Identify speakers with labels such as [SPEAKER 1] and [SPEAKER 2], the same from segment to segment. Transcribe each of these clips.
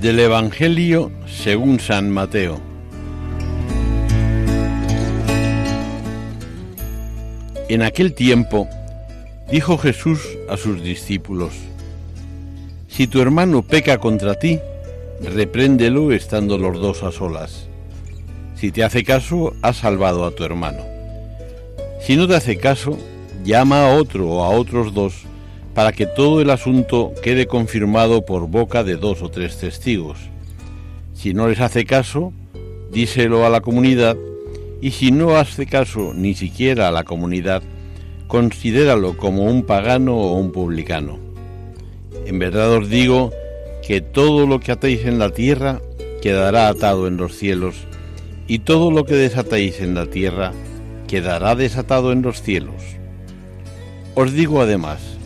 [SPEAKER 1] Del Evangelio según San Mateo. En aquel tiempo dijo Jesús a sus discípulos, Si tu hermano peca contra ti, repréndelo estando los dos a solas. Si te hace caso, has salvado a tu hermano. Si no te hace caso, llama a otro o a otros dos para que todo el asunto quede confirmado por boca de dos o tres testigos. Si no les hace caso, díselo a la comunidad y si no hace caso ni siquiera a la comunidad, considéralo como un pagano o un publicano. En verdad os digo que todo lo que atéis en la tierra quedará atado en los cielos, y todo lo que desatéis en la tierra quedará desatado en los cielos. Os digo además,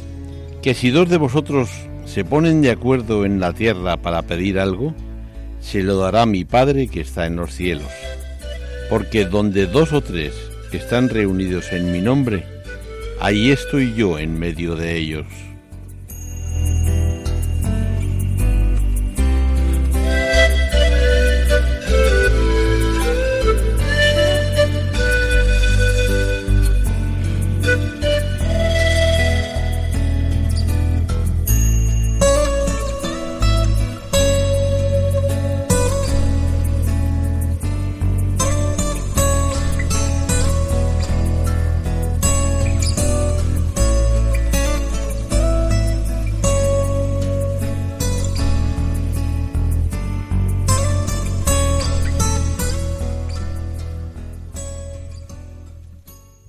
[SPEAKER 1] que si dos de vosotros se ponen de acuerdo en la tierra para pedir algo, se lo dará mi Padre que está en los cielos. Porque donde dos o tres están reunidos en mi nombre, ahí estoy yo en medio de ellos.